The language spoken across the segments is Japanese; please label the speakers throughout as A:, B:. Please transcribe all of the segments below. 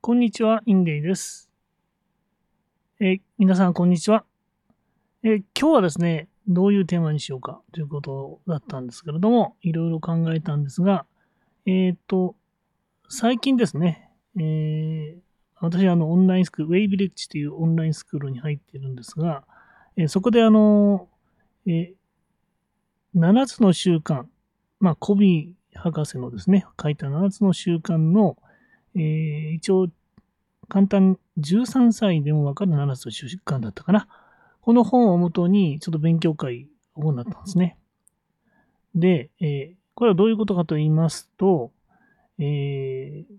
A: こんにちは、インデイです。え皆さん、こんにちは、え今日はですね、どういうテーマにしようかということだったんですけれども、いろいろ考えたんですが、えっ、と、最近ですね、えー私あのオンラインスクール、ウェイビレッジというオンラインスクールに入っているんですが、えそこであの、えー7つの習慣、まあ、コビー博士のですね、書いた7つの習慣の、えー一応、簡単に13歳でもわかる7つの習慣だったかな。この本をもとに、ちょっと勉強会を行ったんですね。で、えーこれはどういうことかと言いますと、えー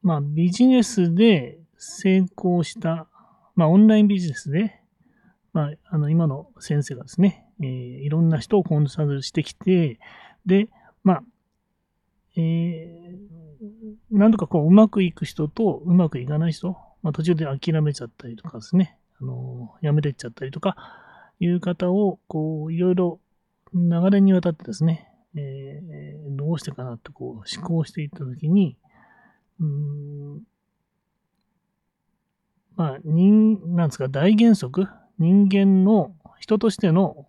A: まあ、ビジネスで成功した、まあ、オンラインビジネスで、まあ、あの、今の先生がですね、えーいろんな人をコンサルしてきて、で、まあ、えー、なんとかこう、うまくいく人とうまくいかない人、まあ、途中で諦めちゃったりとかですね、あの、やめてっちゃったりとか、いう方を、こう、いろいろ流れにわたってですね、えーどうしてかなってこう、思考していったときに、うーん、まあ、人、なんですか、大原則、人間の人としての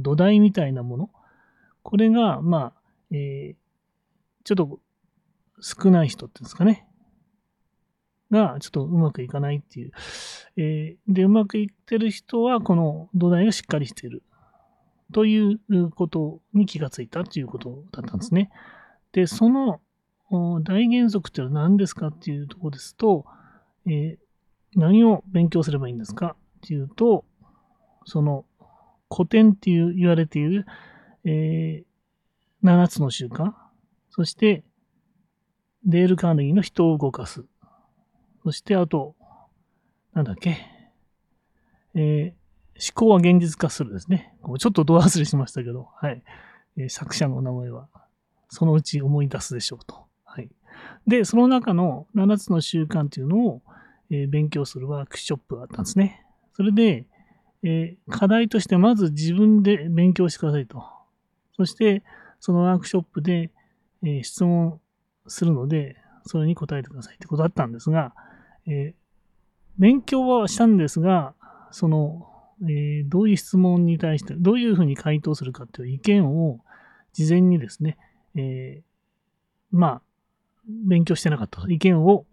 A: 土台みたいなもの、これが、まあ、えーちょっと少ない人っていうんですかね。が、ちょっとうまくいかないっていう。えーで、うまくいってる人は、この土台がしっかりしている。ということに気がついたということだったんですね。で、その大原則っていうのは何ですかっていうところですと、えー何を勉強すればいいんですかっていうと、その古典っていう言われている、えー7つの習慣、そして、デール・カーネギーの人を動かす。そして、あと、なんだっけ、えー思考は現実化するですね。ちょっとど忘れしましたけど、はい。えー作者の名前は、そのうち思い出すでしょうと。はい。で、その中の7つの習慣というのを、えー勉強するワークショップがあったんですね。それで、えー課題としてまず自分で勉強してくださいと。そして、そのワークショップで、えー質問するので、それに答えてくださいってことだったんですが、えー勉強はしたんですが、その、えーどういう質問に対して、どういうふうに回答するかっていう意見を事前にですね、えーまあ、勉強してなかった。意見を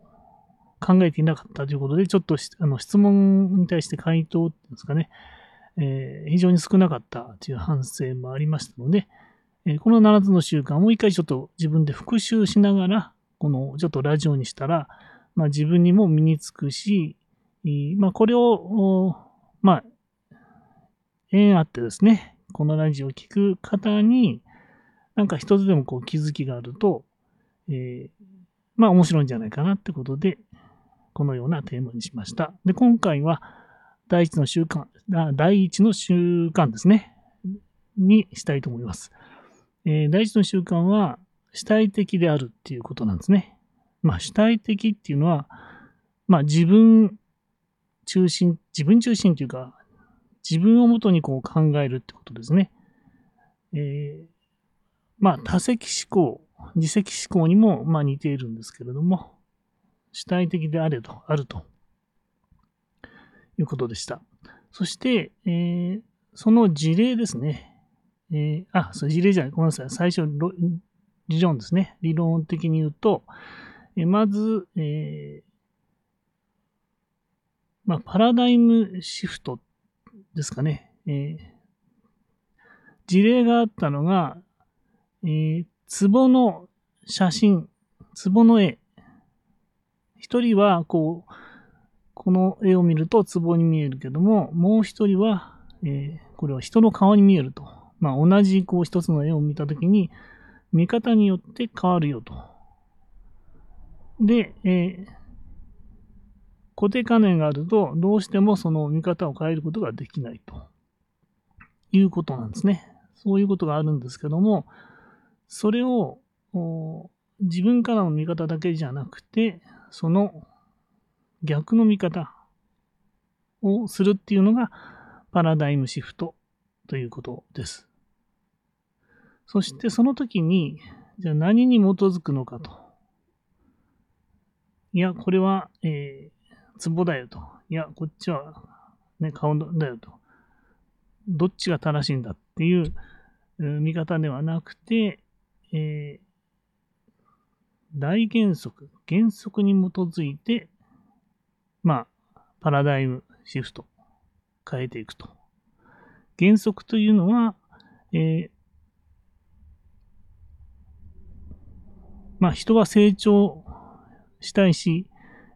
A: 考えていなかったということで、ちょっとあの質問に対して回答っていうんですかね、えー非常に少なかったという反省もありましたので、えこの7つの習慣をもう一回ちょっと自分で復習しながら、このちょっとラジオにしたら、まあ自分にも身につくし、まあこれを、まあ、縁あってですね、このラジオを聞く方に、なんか一つでもこう気づきがあると、えーまあ面白いんじゃないかなってことで、このようなテーマにしました。で、今回は第一の習慣、第一の習慣ですね、にしたいと思います。えー第一の習慣は主体的であるっていうことなんですね。まあ主体的っていうのは、まあ自分中心、自分中心というか、自分をもとにこう考えるってことですね。えーまあ多責思考、自責思考にもま似ているんですけれども、主体的であれと、あるということでした。そして、えーその事例ですね。えーあ、そう事例じゃない、ごめんなさい。最初、理論ですね。理論的に言うと、えーまず、えーまあ、パラダイムシフトですかね。えー事例があったのが、えー、壺の写真、壺の絵。一人は、こう、この絵を見ると壺に見えるけども、もう一人は、えーこれは人の顔に見えると。まあ、同じこう一つの絵を見たときに、見方によって変わるよと。で、えー固定観念があると、どうしてもその見方を変えることができないということなんですね。そういうことがあるんですけども、それを自分からの見方だけじゃなくて、その逆の見方をするっていうのがパラダイムシフトということです。そしてその時に、じゃあ何に基づくのかといや、これは、えー、壺だよと。いや、こっちは、ね、顔だよと。どっちが正しいんだっていう見方ではなくて、えー、大原則、原則に基づいて、まあ、パラダイムシフト、変えていくと。原則というのは、えー、まあ、人は成長したいし、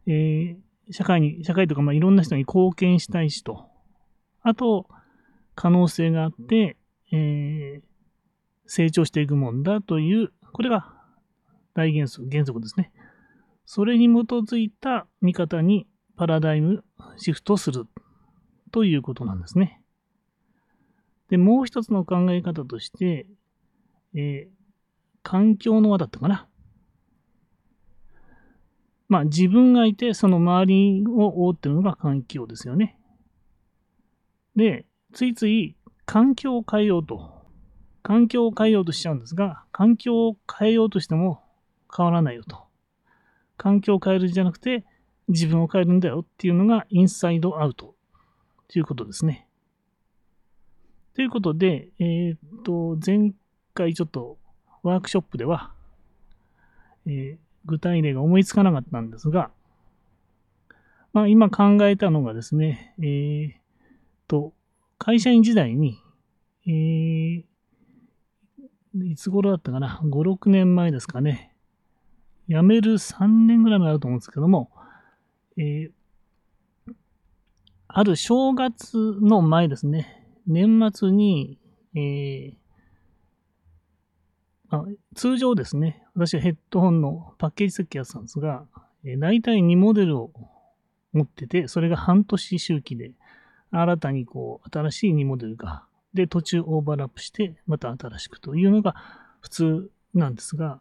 A: えー、社会に、社会とか、まあ、いろんな人に貢献したいしと。あと、可能性があって、えー、成長していくもんだという、これが大原則、原則ですね。それに基づいた見方にパラダイムシフトするということなんですね。で、もう一つの考え方として、えー、環境の輪だったかな。まあ自分がいて、その周りを覆ってるのが環境ですよね。で、ついつい環境を変えようと、環境を変えようとしちゃうんですが、環境を変えようとしても変わらないよと。環境を変えるんじゃなくて、自分を変えるんだよっていうのがインサイドアウトということですね。ということで、えー、っと、前回ちょっとワークショップでは、えー具体例が思いつかなかったんですが、まあ、今考えたのがですね、えー、と、会社員時代に、えー、いつ頃だったかな、5、6年前ですかね、辞める3年ぐらい前だと思うんですけども、えー、ある正月の前ですね、年末に、えー、あ通常ですね、私はヘッドホンのパッケージ設計やってたんですが、えー、大体2モデルを持ってて、それが半年周期で、新たにこう、新しい2モデルが、で、途中オーバーラップして、また新しくというのが普通なんですが、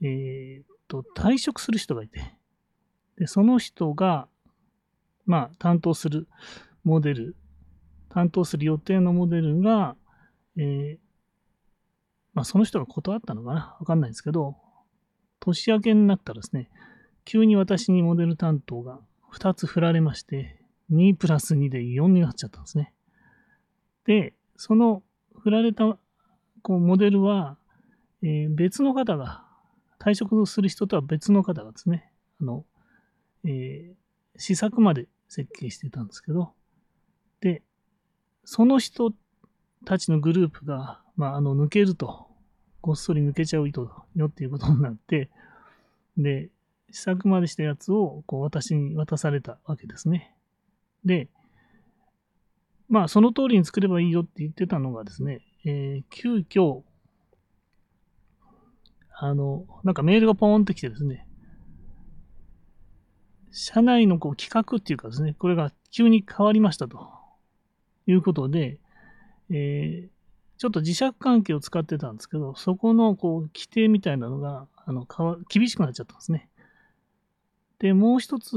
A: えー、っと、退職する人がいて、で、その人が、まあ、担当するモデル、担当する予定のモデルが、えー、まあ、その人が断ったのかな？わかんないですけど、年明けになったらですね、急に私にモデル担当が2つ振られまして、2プラス2で4になっちゃったんですね。で、その振られたこうモデルは、えー、別の方が、退職する人とは別の方がですね、あの、えー、試作まで設計してたんですけど、で、その人たちのグループが、まあ、あの、抜けると。こっそり抜けちゃうとよっていうことになって、で、試作までしたやつをこう私に渡されたわけですね。で、まあその通りに作ればいいよって言ってたのがですね、えー、急遽、あの、なんかメールがポーンってきてですね、社内のこう企画っていうかですね、これが急に変わりましたということで、えー、ちょっと磁石関係を使ってたんですけど、そこのこう規定みたいなのがあの厳しくなっちゃったんですね。で、もう一つ、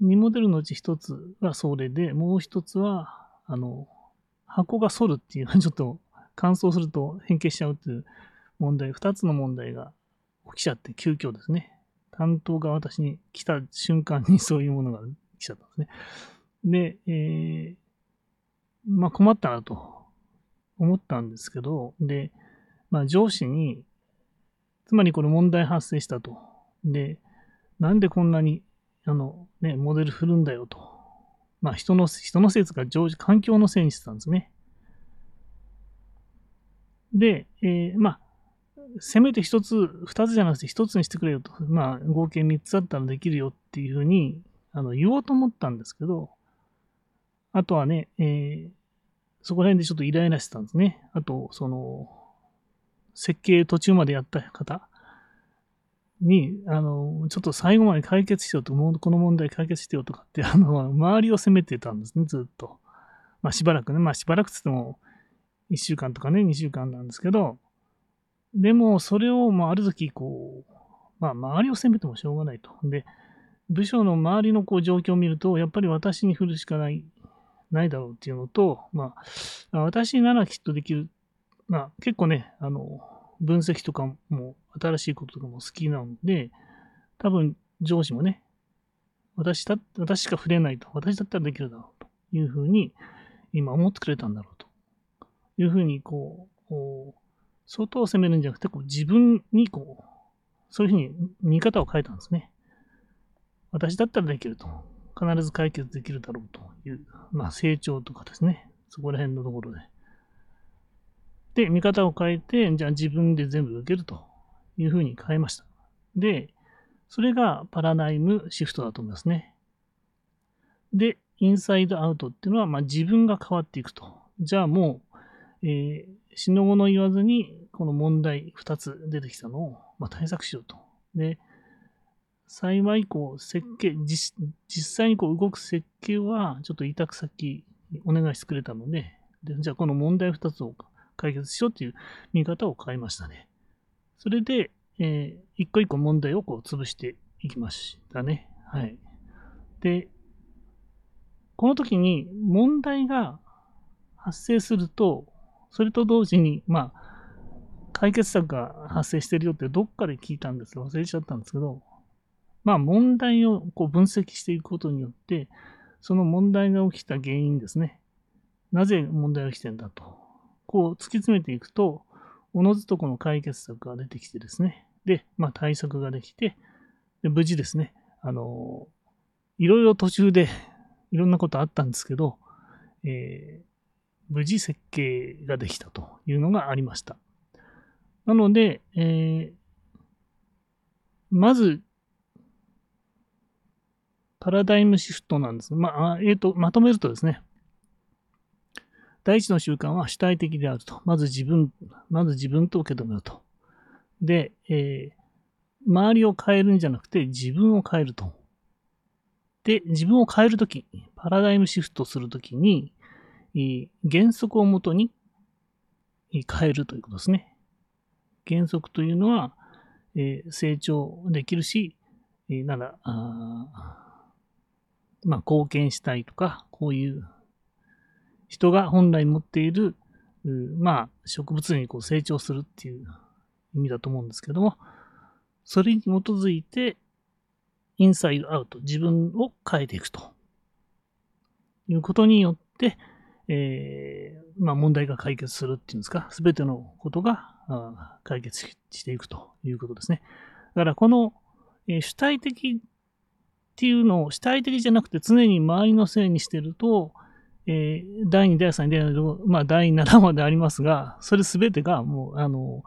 A: 2モデルのうち一つがそれで、もう一つは、あの、箱が反るっていうのはちょっと乾燥すると変形しちゃうっていう問題、二つの問題が起きちゃって急遽ですね。担当が私に来た瞬間にそういうものが来ちゃったんですね。で、えー、まあ困ったなと。思ったんですけど、で、まあ上司に、つまりこれ問題発生したと。で、なんでこんなに、あの、ね、モデル振るんだよと。まあ人の、人のせいとか常時、環境のせいにしてたんですね。で、えー、まあ、せめて一つ、二つじゃなくて一つにしてくれよと。まあ、合計三つあったらできるよっていうふうに、あの、言おうと思ったんですけど、あとはね、えー、そこら辺でちょっとイライラしてたんですね。あと、その、設計途中までやった方に、あの、ちょっと最後まで解決しようと、この問題解決してよとかって、あの、周りを責めてたんですね、ずっと。まあしばらくね、まあしばらくつっても、1週間とかね、2週間なんですけど、でも、それを、まあ、ある時、こう、まあ、周りを責めてもしょうがないと。で、部署の周りのこう状況を見ると、やっぱり私に振るしかないないだろうっていうのと、まあ、私ならきっとできる。まあ、結構ね、あの、分析とかも、新しいこととかも好きなので、多分上司もね、私だ、私しか触れないと。私だったらできるだろうというふうに、今思ってくれたんだろうというふうに、こう、外を責めるんじゃなくて、こう自分にこう、そういうふうに見方を変えたんですね。私だったらできると。必ず解決できるだろうという、まあ成長とかですね。そこら辺のところで。で、見方を変えて、じゃあ自分で全部受けるというふうに変えました。で、それがパラダイムシフトだと思いますね。で、インサイドアウトっていうのは、まあ、自分が変わっていくと。じゃあもう、えー、死の後の言わずに、この問題2つ出てきたのを、まあ、対策しようと。で、幸い、こう、設計、実際にこう動く設計は、ちょっと委託先お願いしてくれたので、でじゃあこの問題2つを解決しようっていう見方を変えましたね。それで、えー、一個一個問題をこう潰していきましたね。はい。で、この時に問題が発生すると、それと同時に、まあ、解決策が発生してるよってどっかで聞いたんです忘れちゃったんですけど、まあ問題をこう分析していくことによって、その問題が起きた原因ですね。なぜ問題が起きてんだと。こう突き詰めていくと、おのずとこの解決策が出てきてですね。で、まあ対策ができて、で無事ですね、あの、いろいろ途中でいろんなことあったんですけど、えー、無事設計ができたというのがありました。なので、えー、まず、パラダイムシフトなんです。まあ、えっ、ー、と、まとめるとですね、第一の習慣は主体的であると。まず自分、まず自分と受け止めると。で、えー、周りを変えるんじゃなくて自分を変えると。で、自分を変えるとき、パラダイムシフトするときに、原則をもとに変えるということですね。原則というのは、えー、成長できるし、えー、なら、まあ、貢献したいとか、こういう人が本来持っている、まあ、植物にこう成長するっていう意味だと思うんですけども、それに基づいて、インサイドアウト、自分を変えていくということによって、えー、まあ、問題が解決するっていうんですか、すべてのことが解決していくということですね。だからこの、え、主体的っていうのを主体的じゃなくて常に周りのせいにしてると、えー、第2、第3、第4、まあ第7までありますが、それすべてがもう、あの、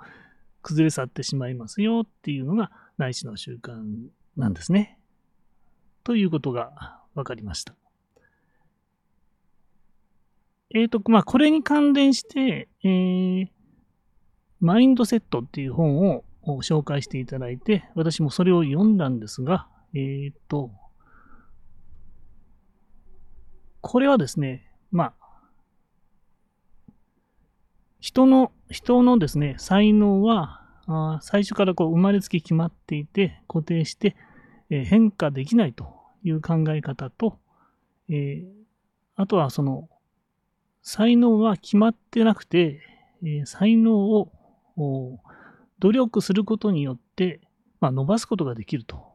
A: 崩れ去ってしまいますよっていうのが内視の習慣なんですね。ということが分かりました。えっ、ー、と、まあ、これに関連して、えー、マインドセットっていう本を紹介していただいて、私もそれを読んだんですが、えっ、と、これはですね、まあ、人の、人のですね、才能は、あ最初からこう生まれつき決まっていて、固定して、えー、変化できないという考え方と、えー、あとはその、才能は決まってなくて、えー、才能を努力することによって、まあ、伸ばすことができると。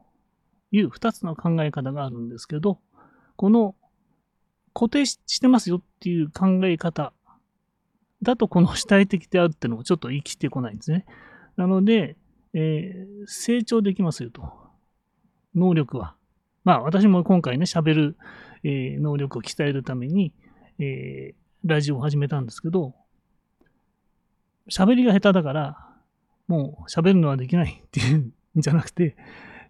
A: いう二つの考え方があるんですけど、この固定してますよっていう考え方だとこの主体的であるっていうのもちょっと生きてこないんですね。なので、えー、成長できますよと。能力は。まあ私も今回ね、喋る、えー、能力を鍛えるために、えー、ラジオを始めたんですけど、喋りが下手だから、もう喋るのはできないっていうんじゃなくて、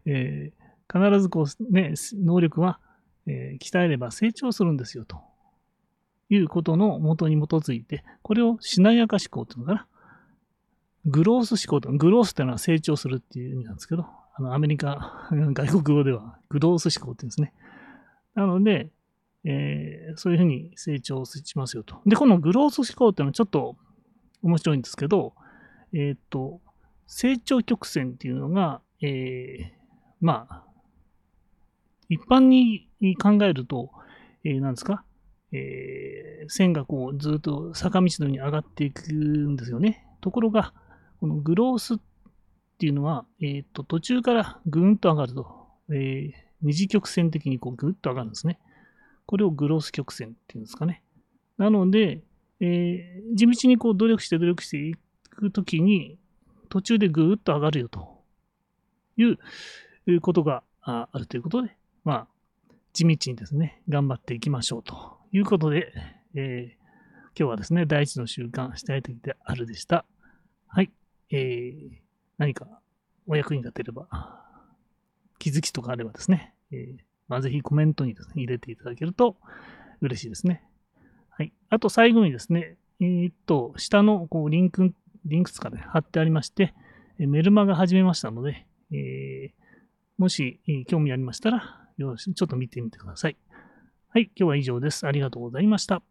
A: えー、必ずこうね、能力は、えー、鍛えれば成長するんですよということの元に基づいて、これをしなやか思考っていうのかな。グロース思考と、グロースっていうのは成長するっていう意味なんですけど、あの、アメリカ、外国語ではグロース思考って言うんですね。なので、えー、そういうふうに成長しますよと。で、このグロース思考っていうのはちょっと面白いんですけど、えっ、と、成長曲線っていうのが、えー、まあ、一般に考えると、えー、なんですか、えー、線がこうずっと坂道のように上がっていくんですよね。ところが、このグロースっていうのは、え、ー、と、途中からぐんと上がると、えー、二次曲線的にこうぐっと上がるんですね。これをグロース曲線っていうんですかね。なので、えー、地道にこう努力して努力していくときに、途中でぐーっと上がるよということがあるということで、まあ、地道にですね、頑張っていきましょうということで、えー、今日はですね、第一の習慣、したい時であるでした。はい。えー、何かお役に立てれば、気づきとかあればですね、えー、まあ、ぜひコメントにですね、入れていただけると嬉しいですね。はい。あと最後にですね、えー、っと、下のこうリンク、リンクツかで貼ってありまして、メルマガ始めましたので、えー、もし、興味ありましたら、よろしちょっと見てみてください。はい、今日は以上です。ありがとうございました。